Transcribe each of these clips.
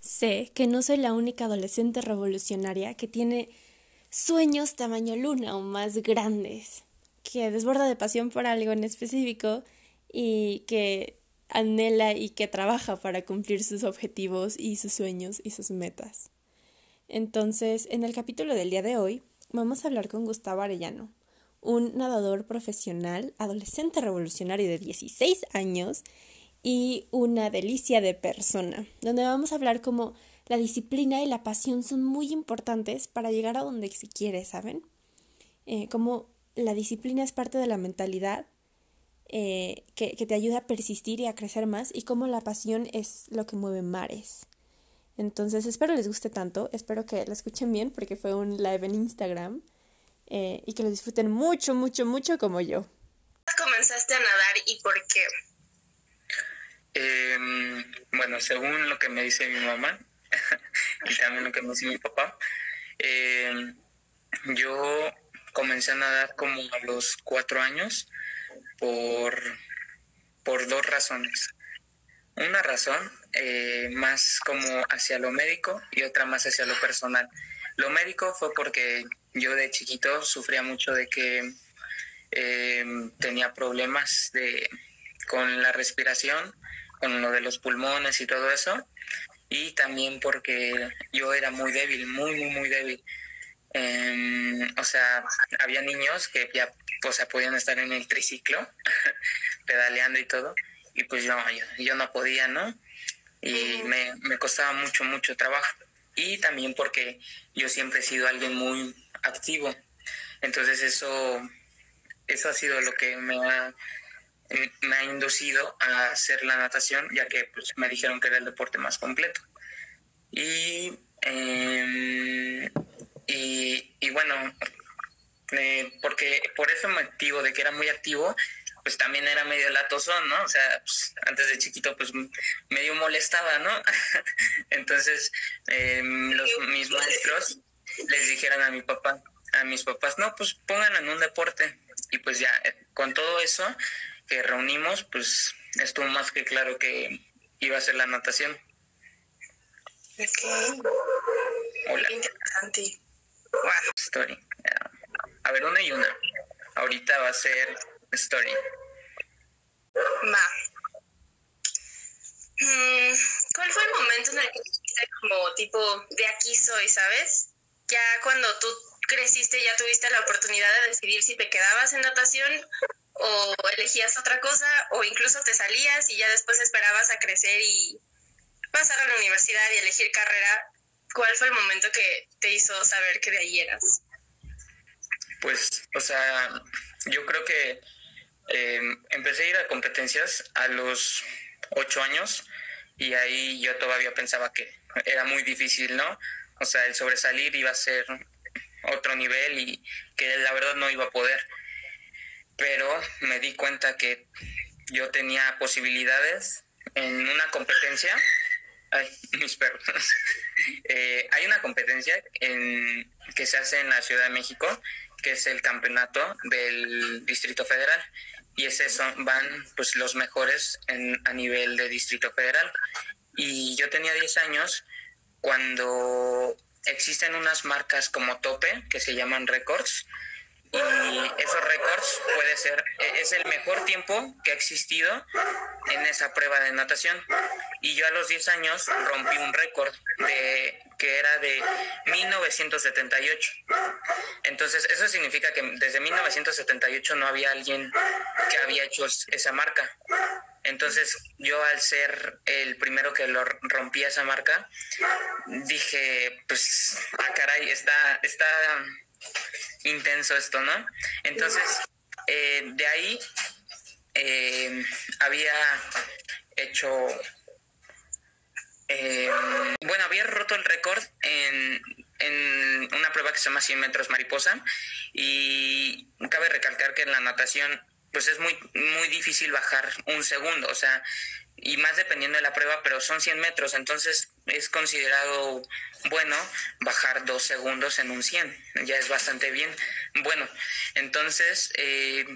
Sé que no soy la única adolescente revolucionaria que tiene sueños tamaño luna o más grandes, que desborda de pasión por algo en específico y que anhela y que trabaja para cumplir sus objetivos y sus sueños y sus metas. Entonces, en el capítulo del día de hoy, vamos a hablar con Gustavo Arellano, un nadador profesional, adolescente revolucionario de 16 años y una delicia de persona, donde vamos a hablar como la disciplina y la pasión son muy importantes para llegar a donde se quiere, ¿saben? Eh, como la disciplina es parte de la mentalidad eh, que, que, te ayuda a persistir y a crecer más y como la pasión es lo que mueve mares. Entonces espero les guste tanto, espero que la escuchen bien porque fue un live en Instagram eh, y que lo disfruten mucho, mucho, mucho como yo. ¿Comenzaste a nadar y por qué? Eh, bueno, según lo que me dice mi mamá y también lo que me dice mi papá, eh, yo comencé a nadar como a los cuatro años por, por dos razones. Una razón eh, más como hacia lo médico y otra más hacia lo personal. Lo médico fue porque yo de chiquito sufría mucho de que eh, tenía problemas de, con la respiración con lo de los pulmones y todo eso. Y también porque yo era muy débil, muy, muy, muy débil. Em, o sea, había niños que ya o sea, podían estar en el triciclo, pedaleando y todo, y pues yo, yo, no podía, ¿no? Y me, me costaba mucho, mucho trabajo. Y también porque yo siempre he sido alguien muy activo. Entonces eso, eso ha sido lo que me ha me ha inducido a hacer la natación, ya que pues, me dijeron que era el deporte más completo. Y, em, y, bueno, eh, porque por ese motivo de que era muy activo, pues también era medio latosón, ¿no? O sea, pues, antes de chiquito, pues medio molestaba, ¿no? Entonces, em, los, mis maestros les dijeron a mi papá, a mis papás, no, pues pongan en un deporte. Y pues ya, eh, con todo eso, que reunimos, pues estuvo más que claro que iba a ser la natación. Ok. Hola. Interesante. Wow. Story. A ver, una y una. Ahorita va a ser story. Va. Mm, ¿Cuál fue el momento en el que dijiste como tipo de aquí soy, sabes? Ya cuando tú creciste ya tuviste la oportunidad de decidir si te quedabas en natación o elegías otra cosa o incluso te salías y ya después esperabas a crecer y pasar a la universidad y elegir carrera, ¿cuál fue el momento que te hizo saber que de ahí eras? Pues, o sea, yo creo que em, empecé a ir a competencias a los ocho años y ahí yo todavía pensaba que era muy difícil, ¿no? O sea, el sobresalir iba a ser otro nivel y que la verdad no iba a poder pero me di cuenta que yo tenía posibilidades en una competencia. Ay, mis perros. Eh, hay una competencia en, que se hace en la Ciudad de México, que es el campeonato del Distrito Federal. Y ese son, van pues los mejores en, a nivel de Distrito Federal. Y yo tenía 10 años cuando existen unas marcas como tope que se llaman records y ser, e, es el mejor tiempo que ha existido en esa prueba de natación. Y yo a los 10 años rompí un récord de que era de 1978. Entonces, eso significa que desde 1978 no había alguien que había hecho esa marca. Entonces, yo al ser el primero que lo rompía esa marca, dije, pues, ah, caray, está, está intenso esto, ¿no? Entonces, eh, de ahí eh, había hecho, eh, bueno, había roto el récord en, en una prueba que se llama 100 metros mariposa. Y cabe recalcar que en la natación pues es muy, muy difícil bajar un segundo, o sea, y más dependiendo de la prueba, pero son 100 metros, entonces es considerado bueno bajar dos segundos en un 100, ya es bastante bien. Bueno, entonces eh,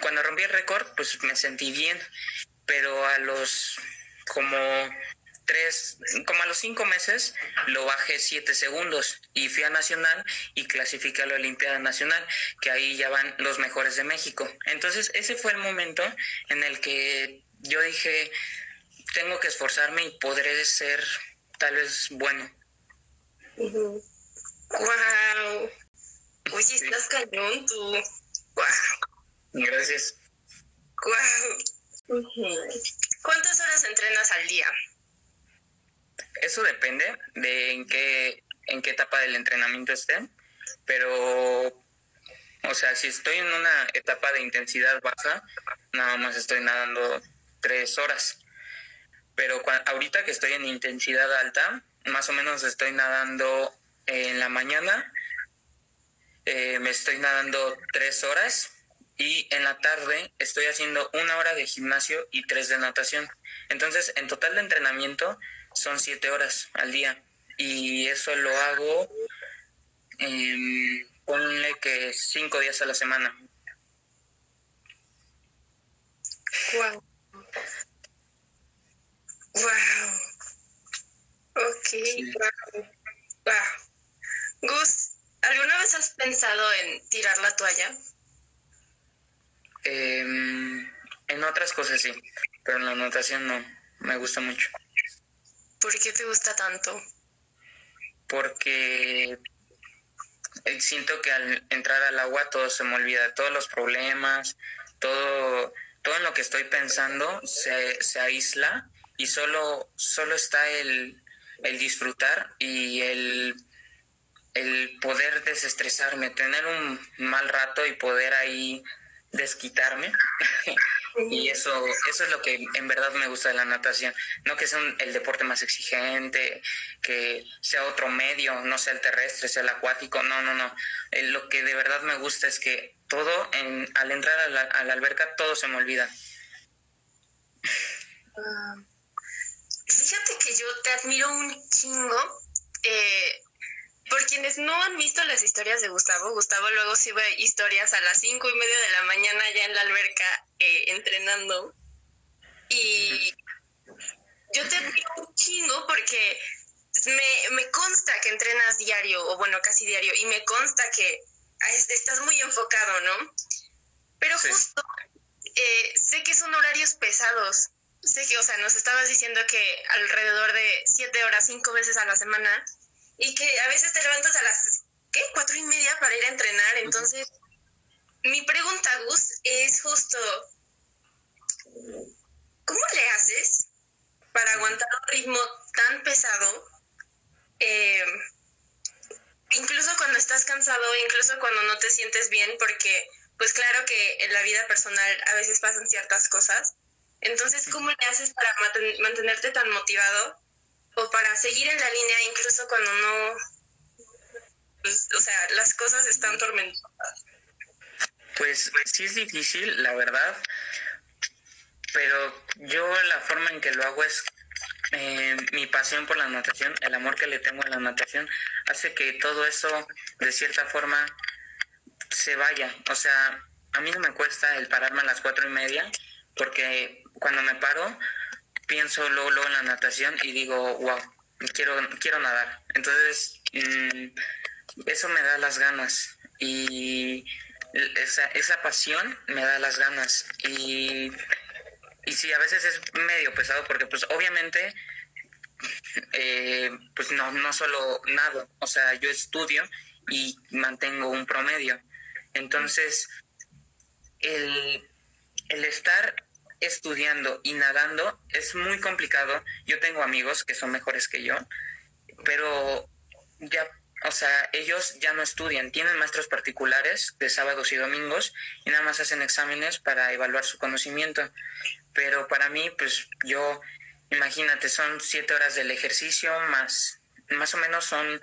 cuando rompí el récord, pues me sentí bien, pero a los como tres, como a los cinco meses, lo bajé siete segundos y fui a Nacional y clasifiqué a la Olimpiada Nacional, que ahí ya van los mejores de México. Entonces, ese fue el momento en el que yo dije, tengo que esforzarme y podré ser tal vez bueno. Wow. Oye, estás cañón tú. Wow. Gracias. Wow. ¿Cuántas horas entrenas al día? Eso depende de en qué, en qué etapa del entrenamiento esté, pero, o sea, si estoy en una etapa de intensidad baja, nada más estoy nadando tres horas. Pero ahorita que estoy en intensidad alta, más o menos estoy nadando en la mañana, eh, me estoy nadando tres horas y en la tarde estoy haciendo una hora de gimnasio y tres de natación. Entonces, en total de entrenamiento son siete horas al día y eso lo hago, eh, que cinco días a la semana. Wow. Wow. Ok, wow. Wow. Gus, ¿alguna vez has pensado en tirar la toalla? Em, en otras cosas sí, pero en la natación no. Me gusta mucho. ¿Por qué te gusta tanto? Porque eh, siento que al entrar al agua todo se me olvida, todos los problemas, todo, todo en lo que estoy pensando se, se aísla y solo, solo está el, el disfrutar y el, el poder desestresarme, tener un mal rato y poder ahí desquitarme. y eso, eso es lo que en verdad me gusta de la natación. No que sea el deporte más exigente, que sea otro medio, no sea el terrestre, sea el acuático, no, no, no. Eh, lo que de verdad me gusta es que todo, en, al entrar a la, alberca, todo se me olvida. Ah, fíjate que yo te admiro un chingo. Eh, por quienes no han visto las historias de Gustavo, Gustavo luego sube historias a las cinco y media de la mañana ya en la alberca eh, entrenando. Y yo te digo un chingo porque me, me consta que entrenas diario, o bueno, casi diario, y me consta que estás muy enfocado, ¿no? Pero justo eh, sé que son horarios pesados. Sé que, o sea, nos estabas diciendo que alrededor de siete horas, cinco veces a la semana, y que a veces te levantas a las, ¿qué? Cuatro y media para ir a entrenar. Entonces, mi pregunta, Gus, es justo, ¿cómo le haces para aguantar un ritmo tan pesado? Eh, incluso cuando estás cansado, incluso cuando no te sientes bien, porque pues claro que en la vida personal a veces pasan ciertas cosas. Entonces, ¿cómo le haces para mantenerte tan motivado o para seguir en la línea incluso cuando no, pues, o sea, las cosas están tormentosas. Pues, sí es difícil, la verdad, pero yo la forma en que lo hago es eh, mi pasión por la natación, el amor que le tengo a la natación, hace que todo eso de cierta forma se vaya. O sea, a mí no me cuesta el pararme a las cuatro y media, porque cuando me paro, pienso luego, luego en la natación y digo, wow, quiero, quiero nadar. Entonces, mm, eso me da las ganas y esa, esa pasión me da las ganas. Y, y sí, a veces es medio pesado porque pues obviamente eh, pues no, no solo nado, o sea, yo estudio y mantengo un promedio. Entonces, el, el estar estudiando y nadando es muy complicado. Yo tengo amigos que son mejores que yo, pero ya, o sea, ellos ya no estudian, tienen maestros particulares de sábados y domingos y nada más hacen exámenes para evaluar su conocimiento. Pero para mí, pues yo, imagínate, son siete horas del ejercicio más, más o menos son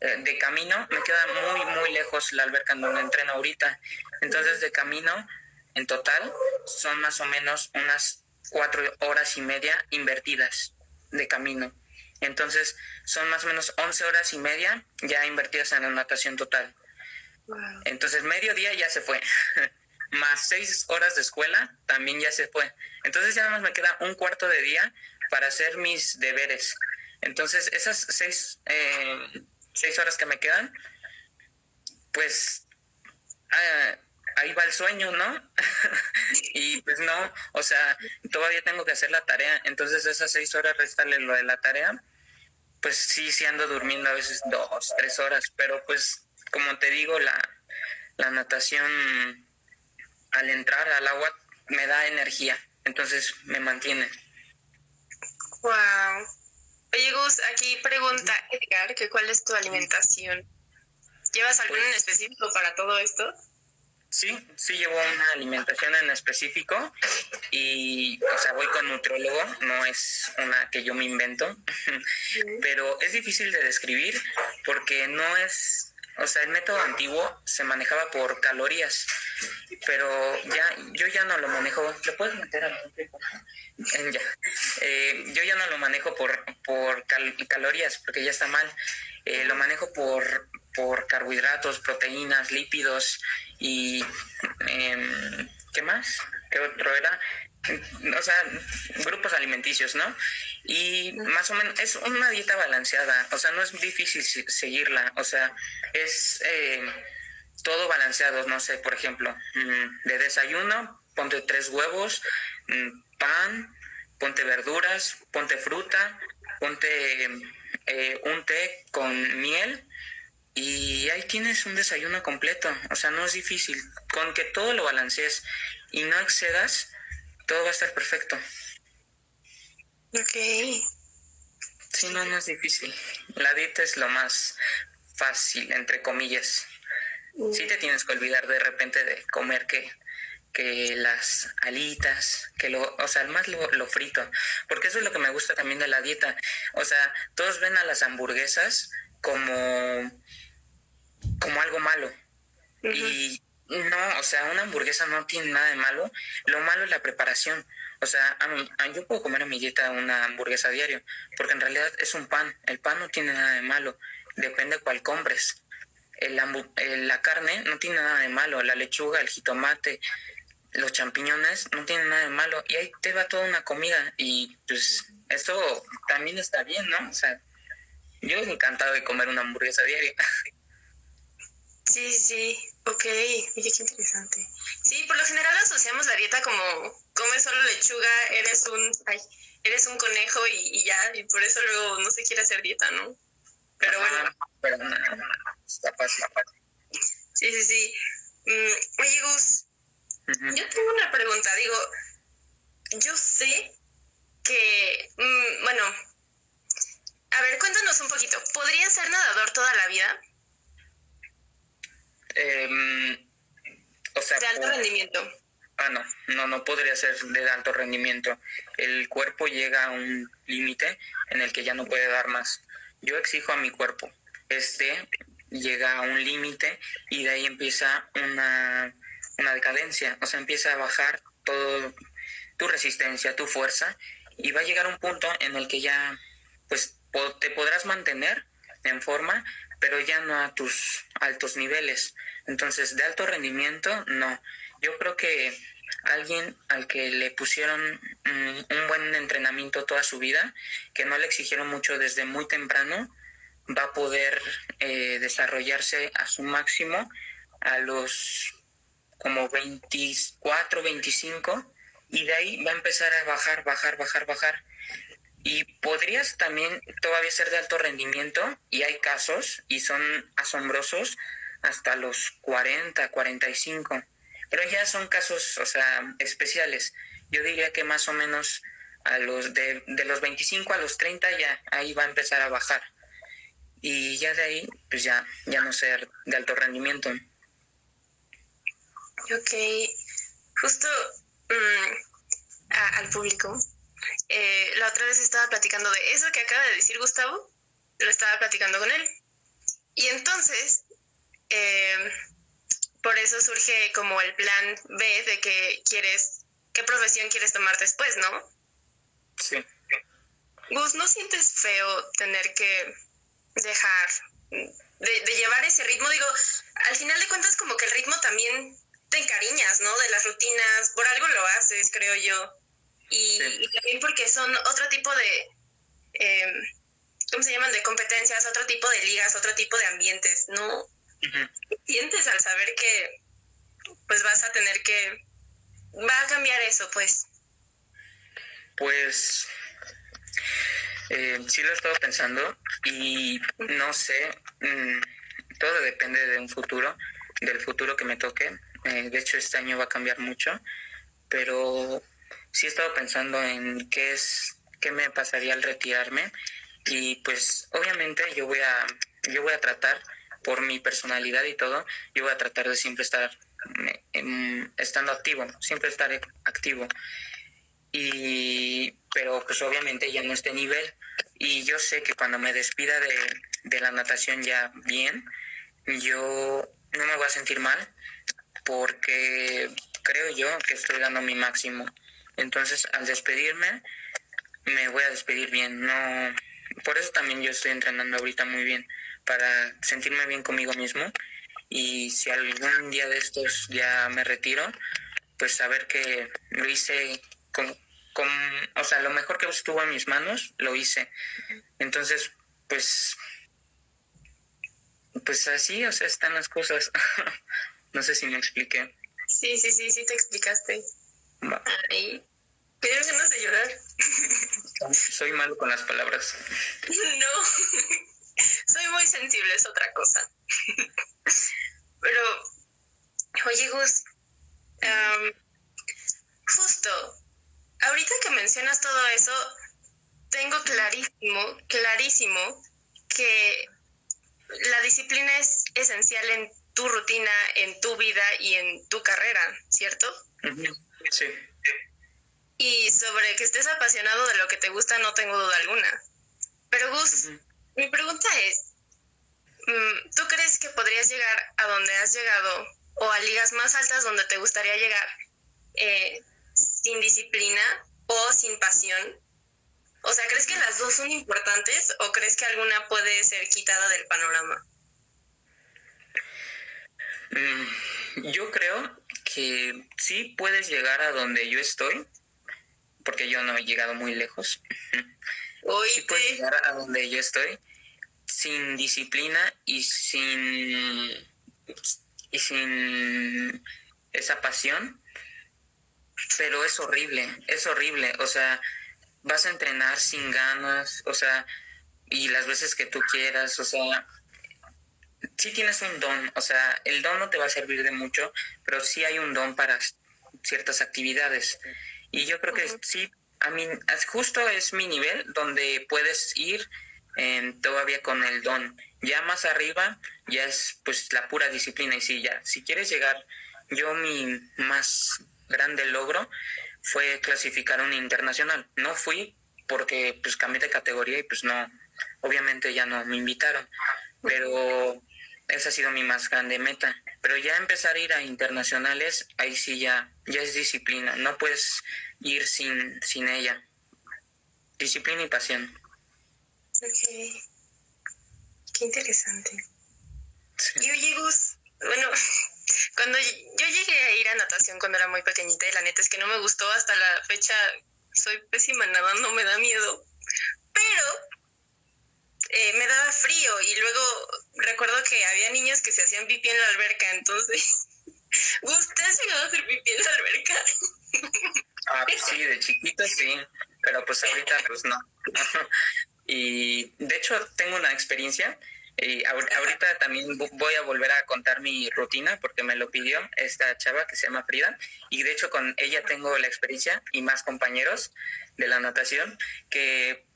eh, de camino, me queda muy, muy lejos la alberca donde entreno ahorita. Entonces, de camino en total son más o menos unas cuatro horas y media invertidas de camino. Entonces son más o menos 11 horas y media ya invertidas en la natación total. Entonces medio día ya se fue. más seis horas de escuela también ya se fue. Entonces ya nada más me queda un cuarto de día para hacer mis deberes. Entonces, esas seis, eh, seis horas que me quedan, pues ah, ahí va el sueño, ¿no? y pues no, o sea, todavía tengo que hacer la tarea, entonces esas seis horas restarle lo de la tarea, pues sí, sí ando durmiendo a veces dos, tres horas, pero pues como te digo, la, la natación al entrar al agua me da energía, entonces me mantiene. Wow. Oye, Gus, aquí pregunta Edgar que cuál es tu alimentación. ¿Llevas algo en pues específico para todo esto? Sí, sí llevo una alimentación en específico y, o sea, voy con nutriólogo, no es una que yo me invento, pero es difícil de describir porque no es, o sea, el método antiguo se manejaba por calorías, pero ya, yo ya no lo manejo, ¿le puedes meter algún ya. Eh, yo ya no lo manejo por, por calorías porque ya está mal, eh, lo manejo por, por carbohidratos, proteínas, lípidos y em, ¿qué más? ¿Qué otro era? O sea, grupos alimenticios, ¿no? Y más o menos es una dieta balanceada, o sea, no es difícil seguirla, o sea, es eh, todo balanceado, no sé, por ejemplo, mm, de desayuno, ponte tres huevos, mm, pan, ponte verduras, ponte fruta, ponte eh, un té con miel y ahí tienes un desayuno completo. O sea, no es difícil. Con que todo lo balancees y no excedas, todo va a estar perfecto. Ok. Sí, no, no es difícil. La dieta es lo más fácil, entre comillas. Sí te tienes que olvidar de repente de comer que, que las alitas, que lo, o sea, más lo, lo frito, porque eso es lo que me gusta también de la dieta. O sea, todos ven a las hamburguesas como como algo malo. Y no, o sea, una hamburguesa no tiene nada de malo. Lo malo es la preparación. O sea, yo puedo comer a mi dieta una hamburguesa a diario, porque en realidad es un pan. El pan no tiene nada de malo. Depende de cuál compres. El, la carne no tiene nada de malo. La lechuga, el jitomate, los champiñones no tienen nada de malo. Y ahí te va toda una comida. Y pues esto también está bien, ¿no? O sea, yo encantado de comer una hamburguesa a diario. Sí, sí, ok, oye, qué interesante. Sí, por lo general asociamos la dieta como comes solo lechuga, eres un, ay, eres un conejo y, ya, y por eso luego no se quiere hacer dieta, ¿no? Pero bueno. Pero no, está fácil, Sí, sí, sí. Mm, oye, Gus, yo tengo una pregunta, digo, yo sé que, mm, bueno, a ver, cuéntanos un poquito, ¿podrías ser nadador toda la vida? Eh, o sea, de alto rendimiento. Ah, no, no, no podría ser de alto rendimiento. El cuerpo llega a un límite en el que ya no puede dar más. Yo exijo a mi cuerpo. Este llega a un límite y de ahí empieza una, una decadencia. O sea, empieza a bajar todo tu resistencia, tu fuerza y va a llegar un punto en el que ya pues te podrás mantener en forma, pero ya no a tus altos niveles. Entonces, de alto rendimiento, no. Yo creo que alguien al que le pusieron mm, un buen entrenamiento toda su vida, que no le exigieron mucho desde muy temprano, va a poder eh, desarrollarse a su máximo a los como 24, 25 y de ahí va a empezar a bajar, bajar, bajar, bajar y podrías también todavía ser de alto rendimiento y hay casos y son asombrosos hasta los 40, 45, pero ya son casos, o sea, especiales. Yo diría que más o menos a los de, de los 25 a los 30 ya ahí va a empezar a bajar. Y ya de ahí, pues ya, ya no ser de alto rendimiento. Ok, justo mm, al público eh, la otra vez estaba platicando de eso que acaba de decir Gustavo, lo estaba platicando con él. Y entonces, eh, por eso surge como el plan B de que quieres, qué profesión quieres tomar después, ¿no? Sí. Gus, ¿no sientes feo tener que dejar de, de, llevar ese ritmo? Digo, al final de cuentas como que el ritmo también te encariñas, ¿no? De las rutinas, por algo lo haces, creo yo. Y, también porque son otro tipo de, eh, ¿cómo se llaman? De competencias, otro tipo de ligas, otro tipo de ambientes, ¿no? Sientes al saber que pues vas a tener que, va a cambiar eso, pues. Pues eh, sí lo he estado pensando y no sé, mm, todo depende de un futuro, del futuro que me toque. Eh, de hecho, este año va a cambiar mucho, pero sí he estado pensando en qué es, qué me pasaría al retirarme y pues obviamente yo voy a, yo voy a tratar por mi personalidad y todo, yo voy a tratar de siempre estar estando activo, siempre estar activo. Y, pero pues obviamente ya no este nivel. Y yo sé que cuando me despida de, de la natación ya bien, yo no me voy a sentir mal porque creo yo que estoy dando mi máximo. Entonces, al despedirme, me voy a despedir bien. No, por eso también yo estoy entrenando ahorita muy bien para sentirme bien conmigo mismo y si algún día de estos ya me retiro, pues saber que lo hice con, con o sea, lo mejor que estuvo en mis manos, lo hice. Entonces, pues pues así, o sea, están las cosas. no sé si me expliqué. Sí, sí, sí, sí te explicaste. Ay, me ganas de llorar. Soy malo con las palabras. No, soy muy sensible, es otra cosa. Pero, oye, Gus, justo, ahorita que mencionas todo eso, tengo clarísimo, clarísimo que la disciplina es esencial en tu rutina, en tu vida y en tu carrera, ¿cierto? Sí. Y sobre que estés apasionado de lo que te gusta, no tengo duda alguna. Pero Gus, mi pregunta es, mm, ¿tú crees que podrías llegar a donde has llegado o a ligas más altas donde te gustaría llegar eh, sin disciplina o sin pasión? O sea, ¿crees que las dos son importantes o crees que alguna puede ser quitada del panorama? Mm, yo creo que sí puedes llegar a donde yo estoy, porque yo no he llegado muy lejos. Hoy sí puedes llegar a donde yo estoy sin disciplina y sin y sin esa pasión, pero es horrible, es horrible, o sea, vas a entrenar sin ganas, o sea, y las veces que tú quieras, o sea, sí tienes un don, o sea, el don no te va a servir de mucho, pero sí hay un don para ciertas actividades. Y yo creo que sí, a mí, justo es mi nivel donde puedes ir todavía con el don. Ya más arriba ya es pues la pura disciplina y sí, ya, si quieres llegar, yo mi más grande logro fue clasificar un internacional. No fui porque pues cambié de categoría y pues no, obviamente ya no me invitaron, pero esa ha sido mi más grande meta. Pero ya empezar a ir a internacionales, ahí sí ya, ya es disciplina, no puedes ir sin, sin ella. Disciplina y pasión. Ok. Qué interesante. Y oye, Gus, bueno, cuando yo llegué a ir a natación cuando era muy pequeñita y la neta es que no me gustó hasta la fecha, soy pésima nadando, me da miedo, pero eh, me daba frío y luego recuerdo que había niños que se hacían pipí en la alberca, entonces, ¿usted has llegado a hacer pipí en la alberca? Ah, pues sí, de chiquito sí, pero pues ahorita pues no. y de hecho tengo una experiencia y ahorita también voy a volver a contar mi rutina porque me lo pidió esta chava que se llama Frida y de hecho con ella tengo la experiencia y más compañeros de la natación que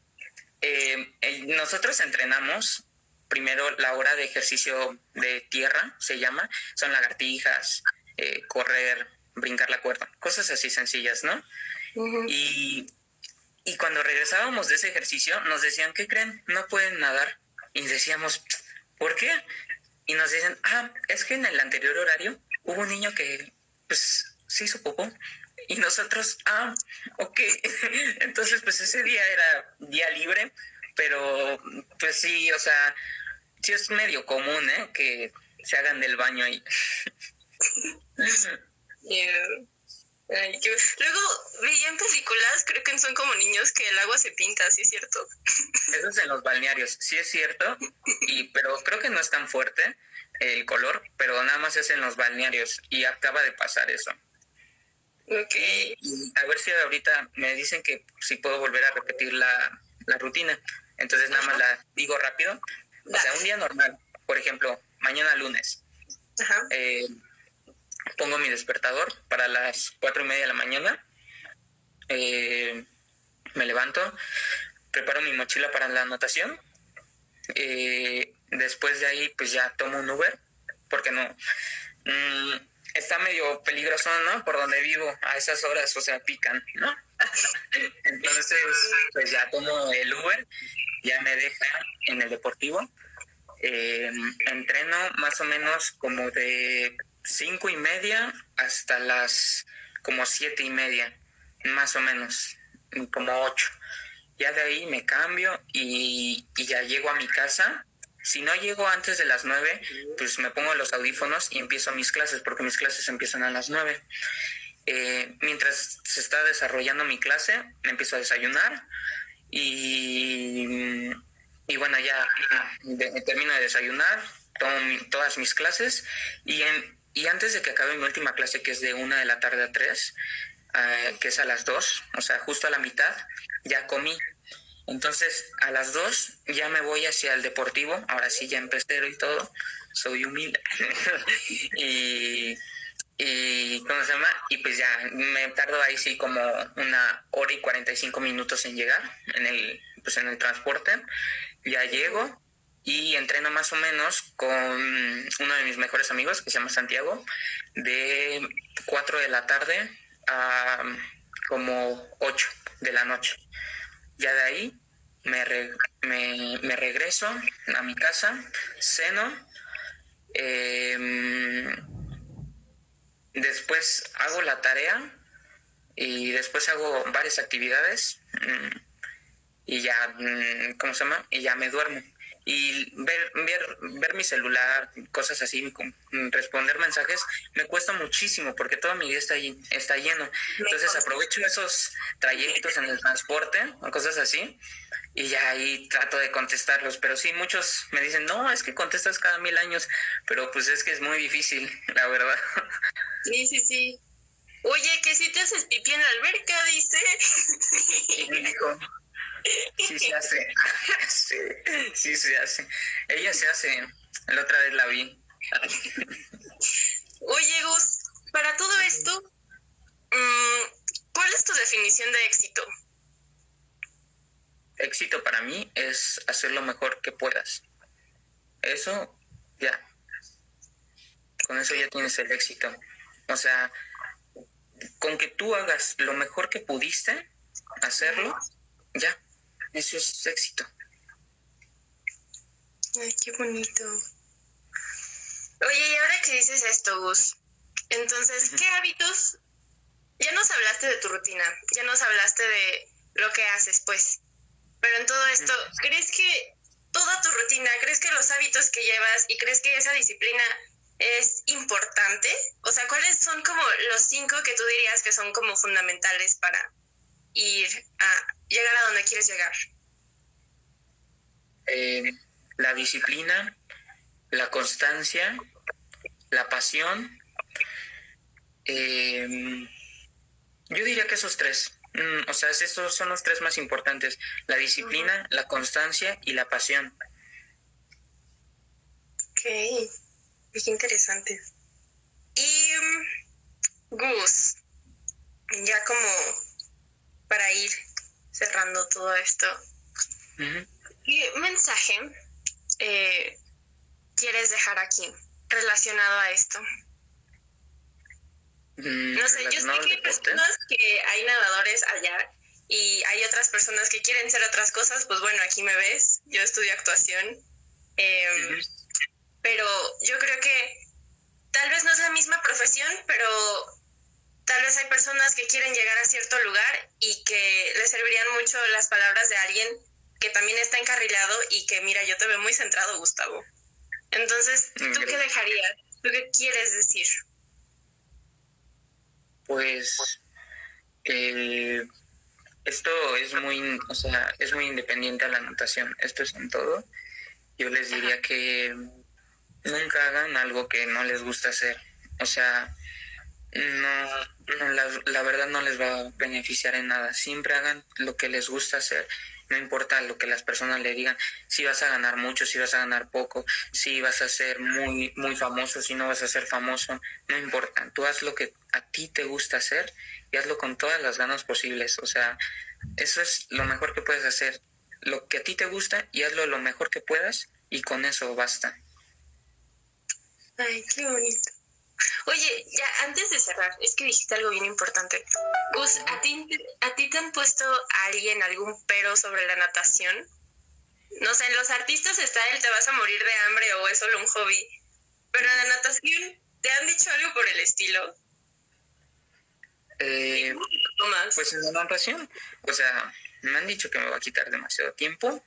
eh, nosotros entrenamos primero la hora de ejercicio de tierra, se llama, son lagartijas, eh, correr, brincar la cuerda, cosas así sencillas, ¿no? y, y cuando regresábamos de ese ejercicio nos decían, ¿qué creen? No pueden nadar y decíamos, ¿por qué? Y nos dicen, ah, es que en el anterior horario hubo un niño que, pues, se hizo popó. Y nosotros, ah, ok. Entonces, pues ese día era día libre, pero pues sí, o sea, sí es medio común, ¿eh? Que se hagan del baño ahí. Luego veía en películas, creo que son como niños, que el agua se pinta, ¿sí es cierto? Eso es en los balnearios, sí es cierto, y, pero creo que no es tan fuerte el color, pero nada más es en los balnearios y acaba de pasar eso. Ok. a ver si ahorita me dicen que si puedo volver a repetir la, rutina. Entonces nada más la digo rápido. O sea, un día normal, por ejemplo, mañana lunes. Ajá. Eh, pongo mi despertador para las cuatro y media de la mañana. Eh, me levanto, preparo mi mochila para la anotación. Eh, después de ahí, pues ya tomo un Uber, porque no. Mm, está medio peligroso, ¿no? Por donde vivo, a esas horas, o sea, pican, ¿no? Entonces, pues ya tomo el Uber, ya me deja en el deportivo. Eh, entreno más o menos como de cinco y media hasta las como siete y media, más o menos, como ocho. Ya de ahí me cambio y, ya llego a mi casa. Si no llego antes de las nueve, pues me pongo los audífonos y empiezo mis clases, porque mis clases empiezan a las nueve. Eh, mientras se está desarrollando mi clase, me empiezo a desayunar y, y bueno, ya termino de desayunar, tomo todas mis clases y en, y antes de que acabe mi última clase, que es de una de la tarde a tres, eh, que es a las dos, o sea, justo a la mitad, ya comí. Entonces, a las dos ya me voy hacia el deportivo. Ahora sí, ya empecé y todo. Soy humilde. y, y, ¿cómo se llama? Y pues ya me tardo ahí sí como una hora y 45 minutos en llegar en el, pues en el transporte. Ya llego, y entreno más o menos con uno de mis mejores amigos que se llama Santiago de 4 de la tarde a como 8 de la noche. Ya de ahí me, me, regreso a mi casa, ceno, em, después hago la tarea y después hago varias actividades mm, y ya, mm, ¿cómo se llama? Y ya me duermo y ver, ver, ver mi celular, cosas así, responder mensajes, me cuesta muchísimo porque todo mi día está, está lleno. Entonces aprovecho esos trayectos en el transporte o cosas así y ya ahí trato de contestarlos. Pero sí, muchos me dicen, no, es que contestas cada mil años, pero pues es que es muy difícil, la verdad. Sí, sí, sí. Oye, que si te haces pipí en la alberca, dice. Y me dijo, Sí se hace. sí, sí se hace. Ella se hace. La otra vez la vi. Oye, Gus, para todo esto, mm, ¿cuál es tu definición de éxito? Éxito para mí es hacer lo mejor que puedas. Eso, ya. Con eso ya tienes el éxito. O sea, con que tú hagas lo mejor que pudiste hacerlo, ya. Eso es éxito. Ay, qué bonito. Oye, y ahora que dices esto, Gus, entonces, ¿qué hábitos? Ya nos hablaste de tu rutina, ya nos hablaste de lo que haces, pues. Pero en todo esto, ¿crees que toda tu rutina, crees que los hábitos que llevas y crees que esa disciplina es importante? O sea, ¿cuáles son como los cinco que tú dirías que son como fundamentales para ir a llegar a donde quieres llegar? Eh, la disciplina, la constancia, la pasión. Eh, yo diría que esos tres. Mm, o sea, esos son los tres más importantes. La disciplina, la constancia y la pasión. Ok, qué interesante. Y mm, Gus, ya como para ir cerrando todo esto, ¿qué mensaje eh, quieres dejar aquí relacionado a esto? Mm, no sé, yo sé que hay personas que hay nadadores allá y hay otras personas que quieren ser otras cosas, pues bueno, aquí me ves, yo estudio actuación, em, pero yo creo que tal vez no es la misma profesión, pero tal vez hay personas que quieren llegar a cierto lugar y que les servirían mucho las palabras de alguien que también está encarrilado y que mira, yo te veo muy centrado, Gustavo. Entonces, ¿tú qué dejarías? ¿Tú qué quieres decir? pues esto es muy, o sea, es muy independiente a la natación. Esto es en todo. Yo les diría que nunca hagan algo que no les gusta hacer. O sea, no, la, verdad no les va a beneficiar en nada. Siempre hagan lo que les gusta hacer. No importa lo que las personas le digan, si vas a ganar mucho, si vas a ganar poco, si vas a ser muy, muy famoso, si no vas a ser famoso, no importa. Tú haz lo que a ti te gusta hacer y hazlo con todas las ganas posibles. O sea, eso es lo mejor que puedes hacer. Lo que a ti te gusta y hazlo lo mejor que puedas y con eso basta. Ay, qué bonito. Oye, ya antes de cerrar, es que dijiste algo bien importante. Gus, ¿a ti, ¿a ti te han puesto alguien algún pero sobre la natación? No sé, en los artistas está el te vas a morir de hambre o es solo un hobby. Pero en la natación, ¿te han dicho algo por el estilo? Eh, pues en la natación, o sea, me han dicho que me va a quitar demasiado tiempo.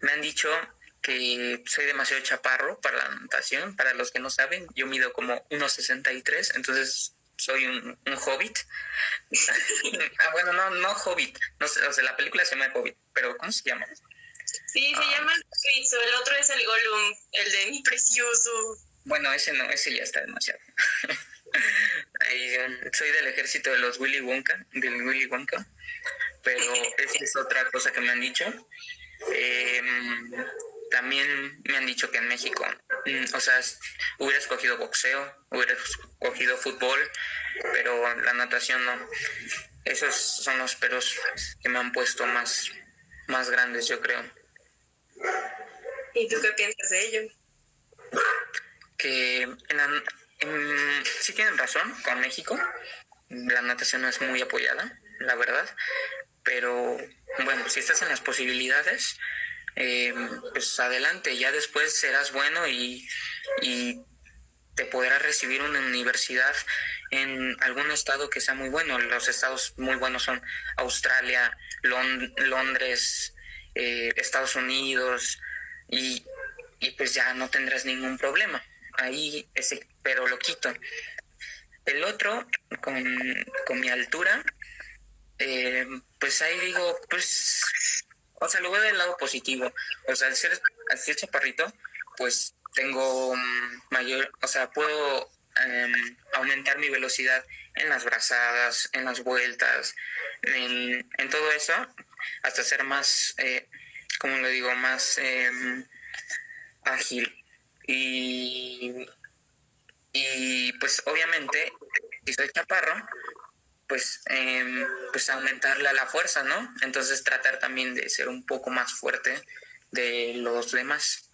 Me han dicho que soy demasiado chaparro para la natación. Para los que no saben, yo mido como 1,63, entonces soy un, hobbit. ah, bueno, no, no hobbit. No sé, o sea, la película se llama Hobbit, pero ¿cómo se llama? Sí, se ah. llama el el otro es el Gollum, el de mi precioso. Bueno, ese no, ese ya está demasiado. soy del ejército de los Willy Wonka, del Willy Wonka, pero esa es otra cosa que me han dicho. Eh, también me han dicho que en México, mm, o sea, hubiera escogido boxeo, hubiera escogido fútbol, pero la natación no. Esos son los peros que me han puesto más, más grandes, yo creo. ¿Y tú qué piensas de ello? Que en sí tienen razón con México. La natación no es muy apoyada, la verdad. Pero bueno, si estás en las posibilidades, eh, pues adelante, ya después serás bueno y, te podrás recibir una universidad en algún estado que sea muy bueno. Los estados muy buenos son Australia, Londres, eh, Estados Unidos y, pues ya no tendrás ningún problema. Ahí ese pero lo quito. El otro, con, con mi altura, eh, pues ahí digo, pues o sea, lo veo del lado positivo. O sea, al ser, al ser chaparrito, pues tengo mm, mayor, o sea, puedo em, aumentar mi velocidad en las brazadas, en las vueltas, en, todo eso, hasta ser más, eh, como lo digo, más em, ágil. Y, y pues obviamente, si soy chaparro, pues, eh, pues aumentarle a la fuerza, ¿no? Entonces tratar también de ser un poco más fuerte de los demás.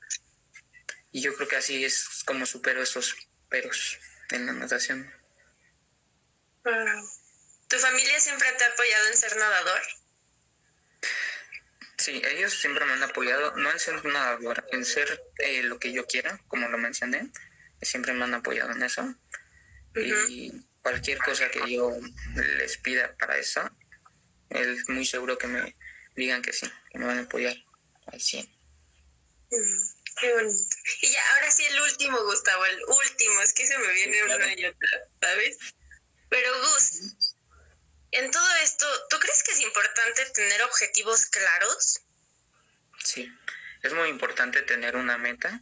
Y yo creo que así es como supero esos peros en la natación. ¿Tu familia siempre te ha apoyado en ser nadador? Sí, ellos siempre me han apoyado, no en ser nadador, en ser eh, lo que yo quiera, como lo mencioné, siempre me han apoyado en eso. Y cualquier cosa que yo les pida para eso, es muy seguro que me digan que sí, que me van a apoyar al 100. Mm, qué bonito. Y ya, ahora sí el último, Gustavo, el último, es que se me viene una y otra, ¿sabes? Pero Gus, en todo esto, ¿tú crees que es importante tener objetivos claros? Sí, es muy importante tener una meta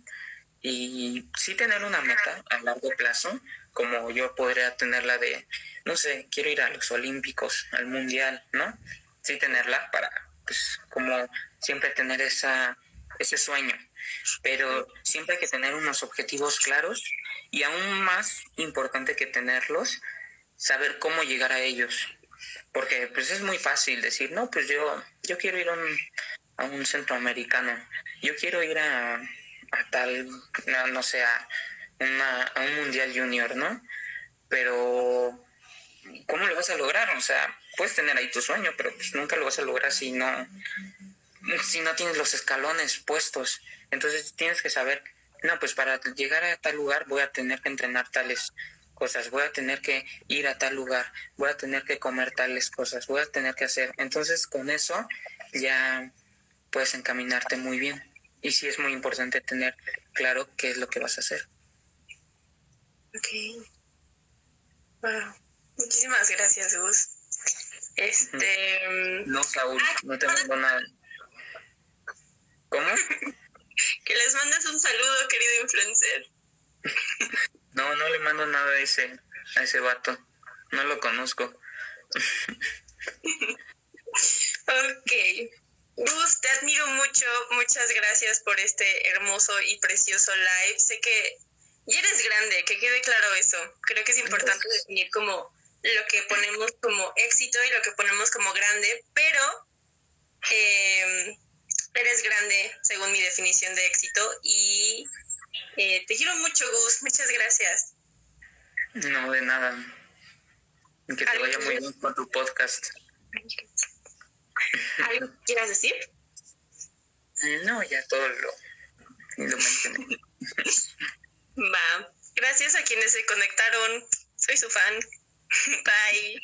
y sí tener una meta a largo plazo, como yo podría tenerla de, no sé, quiero ir a los Olímpicos, al Mundial, ¿no? Sí tenerla para, pues, como siempre tener esa, ese sueño. Pero siempre hay que tener unos objetivos claros y aún más importante que tenerlos, saber cómo llegar a ellos. Porque pues es muy fácil decir, no, pues yo, yo quiero ir a un, a un centroamericano, yo quiero ir a, a tal, no, no sé, a una, a un mundial junior, ¿no? Pero, ¿cómo lo vas a lograr? O sea, puedes tener ahí tu sueño, pero pues nunca lo vas a lograr si no, si no tienes los escalones puestos. Entonces tienes que saber, no, pues para llegar a tal lugar voy a tener que entrenar tales cosas, voy a tener que ir a tal lugar, voy a tener que comer tales cosas, voy a tener que hacer. Entonces con eso ya puedes encaminarte muy bien. Y sí es muy importante tener claro qué es lo que vas a hacer. Ok. Wow. Muchísimas gracias, Gus. Este. No, Saúl, Ah, no te mando nada. ¿Cómo? Que les mandes un saludo, querido influencer. No, no le mando nada a ese, a ese vato. No lo conozco. Ok. Gus, te admiro mucho. Muchas gracias por este hermoso y precioso live. Sé que ya eres grande, que quede claro eso. Creo que es importante definir como lo que ponemos como éxito y lo que ponemos como grande, pero eh, eres grande según mi definición de éxito y eh, te quiero mucho, Gus. Muchas gracias. No, de nada. Que te vaya muy bien con tu podcast. ¿Algo que quieras decir? No, ya todo lo, lo mencioné. Va. Gracias a quienes se conectaron. Soy su fan. Bye.